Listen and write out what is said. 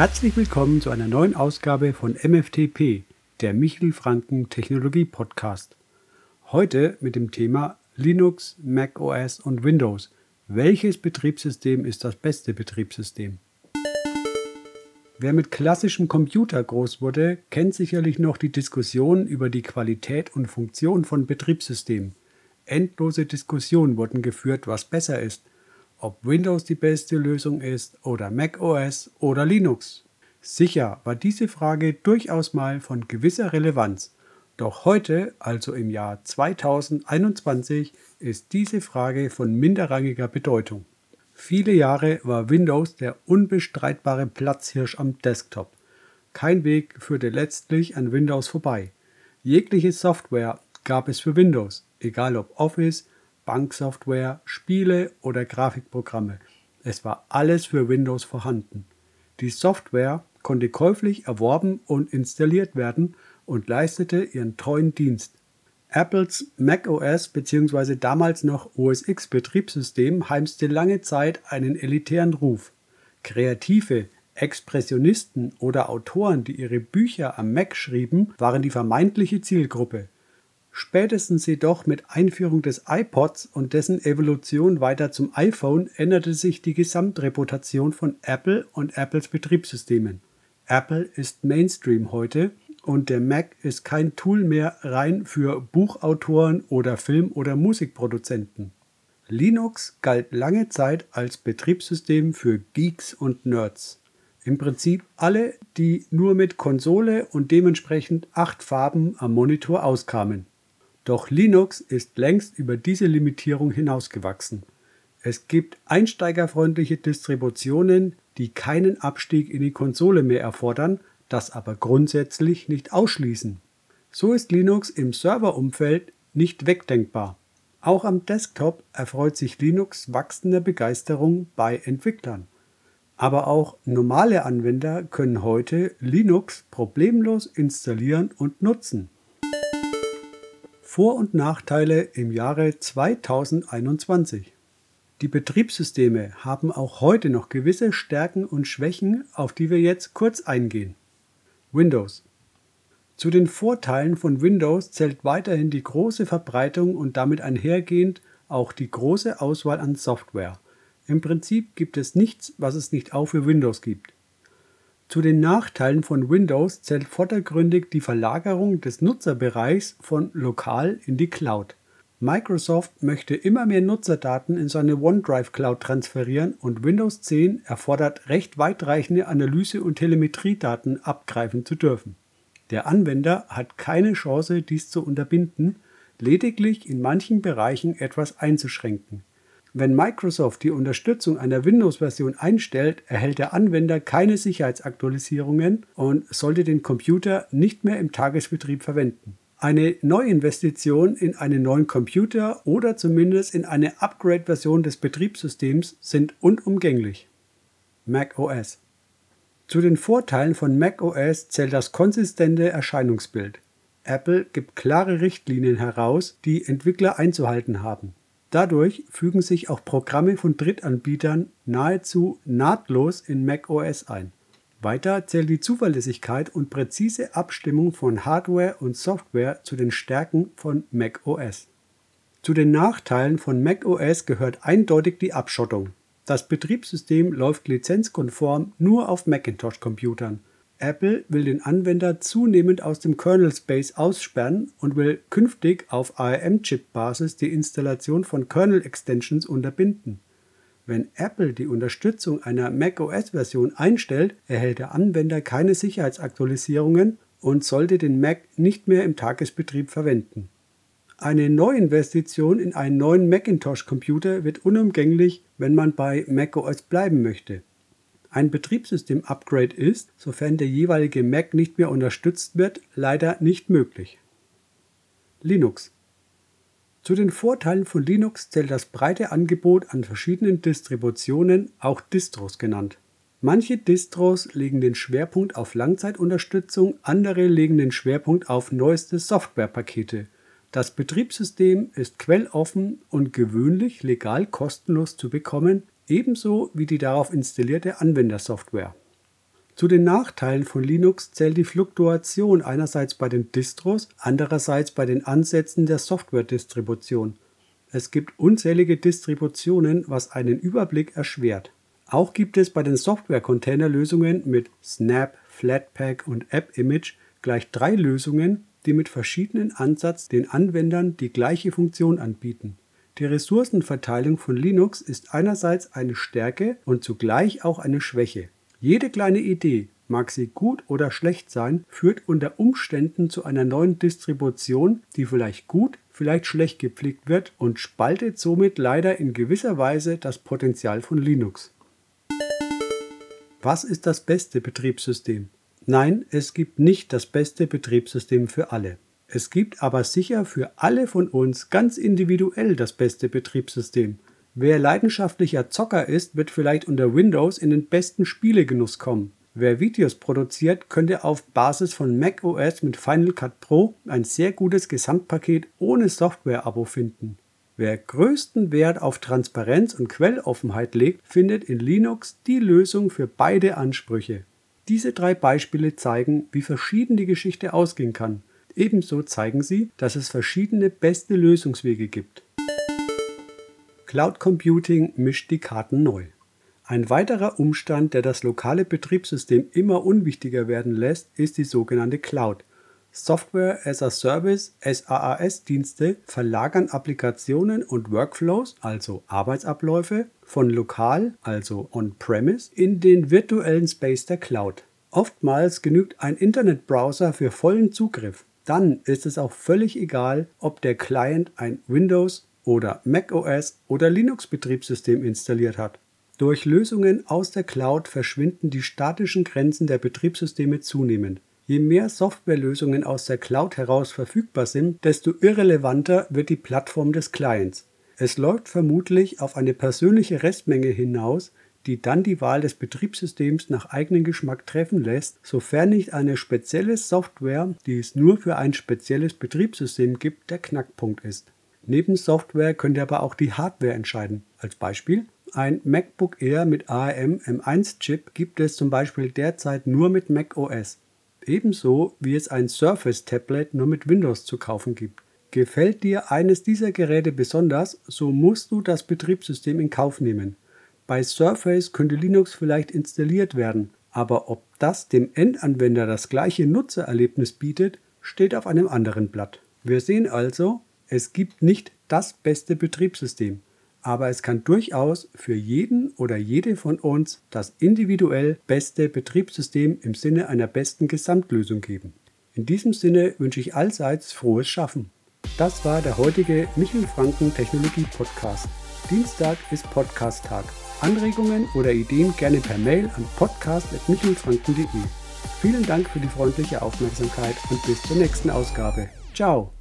Herzlich willkommen zu einer neuen Ausgabe von MFTP, der Michel Franken Technologie Podcast. Heute mit dem Thema Linux, Mac OS und Windows. Welches Betriebssystem ist das beste Betriebssystem? Wer mit klassischem Computer groß wurde, kennt sicherlich noch die Diskussion über die Qualität und Funktion von Betriebssystemen. Endlose Diskussionen wurden geführt, was besser ist, ob Windows die beste Lösung ist oder Mac OS oder Linux. Sicher war diese Frage durchaus mal von gewisser Relevanz, doch heute, also im Jahr 2021, ist diese Frage von minderrangiger Bedeutung. Viele Jahre war Windows der unbestreitbare Platzhirsch am Desktop. Kein Weg führte letztlich an Windows vorbei. Jegliche Software gab es für Windows, egal ob Office, Banksoftware, Spiele oder Grafikprogramme. Es war alles für Windows vorhanden. Die Software konnte käuflich erworben und installiert werden und leistete ihren treuen Dienst. Apples macOS bzw. damals noch OS X Betriebssystem heimste lange Zeit einen elitären Ruf. Kreative, Expressionisten oder Autoren, die ihre Bücher am Mac schrieben, waren die vermeintliche Zielgruppe. Spätestens jedoch mit Einführung des iPods und dessen Evolution weiter zum iPhone änderte sich die Gesamtreputation von Apple und Apples Betriebssystemen. Apple ist Mainstream heute und der Mac ist kein Tool mehr rein für Buchautoren oder Film- oder Musikproduzenten. Linux galt lange Zeit als Betriebssystem für Geeks und Nerds. Im Prinzip alle, die nur mit Konsole und dementsprechend acht Farben am Monitor auskamen. Doch Linux ist längst über diese Limitierung hinausgewachsen. Es gibt einsteigerfreundliche Distributionen, die keinen Abstieg in die Konsole mehr erfordern, das aber grundsätzlich nicht ausschließen. So ist Linux im Serverumfeld nicht wegdenkbar. Auch am Desktop erfreut sich Linux wachsender Begeisterung bei Entwicklern. Aber auch normale Anwender können heute Linux problemlos installieren und nutzen. Vor- und Nachteile im Jahre 2021 Die Betriebssysteme haben auch heute noch gewisse Stärken und Schwächen, auf die wir jetzt kurz eingehen. Windows. Zu den Vorteilen von Windows zählt weiterhin die große Verbreitung und damit einhergehend auch die große Auswahl an Software. Im Prinzip gibt es nichts, was es nicht auch für Windows gibt. Zu den Nachteilen von Windows zählt vordergründig die Verlagerung des Nutzerbereichs von lokal in die Cloud. Microsoft möchte immer mehr Nutzerdaten in seine OneDrive Cloud transferieren und Windows 10 erfordert recht weitreichende Analyse- und Telemetriedaten abgreifen zu dürfen. Der Anwender hat keine Chance, dies zu unterbinden, lediglich in manchen Bereichen etwas einzuschränken. Wenn Microsoft die Unterstützung einer Windows-Version einstellt, erhält der Anwender keine Sicherheitsaktualisierungen und sollte den Computer nicht mehr im Tagesbetrieb verwenden. Eine Neuinvestition in einen neuen Computer oder zumindest in eine Upgrade-Version des Betriebssystems sind unumgänglich. Mac OS Zu den Vorteilen von Mac OS zählt das konsistente Erscheinungsbild. Apple gibt klare Richtlinien heraus, die Entwickler einzuhalten haben. Dadurch fügen sich auch Programme von Drittanbietern nahezu nahtlos in Mac OS ein. Weiter zählt die Zuverlässigkeit und präzise Abstimmung von Hardware und Software zu den Stärken von macOS. Zu den Nachteilen von macOS gehört eindeutig die Abschottung. Das Betriebssystem läuft lizenzkonform nur auf Macintosh-Computern. Apple will den Anwender zunehmend aus dem Kernel Space aussperren und will künftig auf ARM-Chip-Basis die Installation von Kernel-Extensions unterbinden. Wenn Apple die Unterstützung einer macOS-Version einstellt, erhält der Anwender keine Sicherheitsaktualisierungen und sollte den Mac nicht mehr im Tagesbetrieb verwenden. Eine Neuinvestition in einen neuen Macintosh-Computer wird unumgänglich, wenn man bei macOS bleiben möchte. Ein Betriebssystem-Upgrade ist, sofern der jeweilige Mac nicht mehr unterstützt wird, leider nicht möglich. Linux zu den Vorteilen von Linux zählt das breite Angebot an verschiedenen Distributionen, auch Distros genannt. Manche Distros legen den Schwerpunkt auf Langzeitunterstützung, andere legen den Schwerpunkt auf neueste Softwarepakete. Das Betriebssystem ist quelloffen und gewöhnlich legal kostenlos zu bekommen, ebenso wie die darauf installierte Anwendersoftware. Zu den Nachteilen von Linux zählt die Fluktuation einerseits bei den Distros, andererseits bei den Ansätzen der Software-Distribution. Es gibt unzählige Distributionen, was einen Überblick erschwert. Auch gibt es bei den Software-Container-Lösungen mit Snap, Flatpak und AppImage gleich drei Lösungen, die mit verschiedenen Ansatz den Anwendern die gleiche Funktion anbieten. Die Ressourcenverteilung von Linux ist einerseits eine Stärke und zugleich auch eine Schwäche. Jede kleine Idee, mag sie gut oder schlecht sein, führt unter Umständen zu einer neuen Distribution, die vielleicht gut, vielleicht schlecht gepflegt wird und spaltet somit leider in gewisser Weise das Potenzial von Linux. Was ist das beste Betriebssystem? Nein, es gibt nicht das beste Betriebssystem für alle. Es gibt aber sicher für alle von uns ganz individuell das beste Betriebssystem. Wer leidenschaftlicher Zocker ist, wird vielleicht unter Windows in den besten Spielegenuss kommen. Wer Videos produziert, könnte auf Basis von macOS mit Final Cut Pro ein sehr gutes Gesamtpaket ohne Software-Abo finden. Wer größten Wert auf Transparenz und Quelloffenheit legt, findet in Linux die Lösung für beide Ansprüche. Diese drei Beispiele zeigen, wie verschieden die Geschichte ausgehen kann. Ebenso zeigen sie, dass es verschiedene beste Lösungswege gibt. Cloud Computing mischt die Karten neu. Ein weiterer Umstand, der das lokale Betriebssystem immer unwichtiger werden lässt, ist die sogenannte Cloud. Software as a Service SaaS-Dienste verlagern Applikationen und Workflows, also Arbeitsabläufe, von lokal, also on-premise, in den virtuellen Space der Cloud. Oftmals genügt ein Internetbrowser für vollen Zugriff. Dann ist es auch völlig egal, ob der Client ein Windows oder macOS oder Linux-Betriebssystem installiert hat. Durch Lösungen aus der Cloud verschwinden die statischen Grenzen der Betriebssysteme zunehmend. Je mehr Softwarelösungen aus der Cloud heraus verfügbar sind, desto irrelevanter wird die Plattform des Clients. Es läuft vermutlich auf eine persönliche Restmenge hinaus, die dann die Wahl des Betriebssystems nach eigenem Geschmack treffen lässt, sofern nicht eine spezielle Software, die es nur für ein spezielles Betriebssystem gibt, der Knackpunkt ist. Neben Software könnte aber auch die Hardware entscheiden. Als Beispiel ein MacBook Air mit ARM M1-Chip gibt es zum Beispiel derzeit nur mit macOS. Ebenso wie es ein Surface Tablet nur mit Windows zu kaufen gibt. Gefällt dir eines dieser Geräte besonders, so musst du das Betriebssystem in Kauf nehmen. Bei Surface könnte Linux vielleicht installiert werden, aber ob das dem Endanwender das gleiche Nutzererlebnis bietet, steht auf einem anderen Blatt. Wir sehen also, es gibt nicht das beste Betriebssystem aber es kann durchaus für jeden oder jede von uns das individuell beste Betriebssystem im Sinne einer besten Gesamtlösung geben. In diesem Sinne wünsche ich allseits frohes Schaffen. Das war der heutige Michel Franken Technologie Podcast. Dienstag ist Podcast-Tag. Anregungen oder Ideen gerne per Mail an podcast.michelfranken.de. Vielen Dank für die freundliche Aufmerksamkeit und bis zur nächsten Ausgabe. Ciao!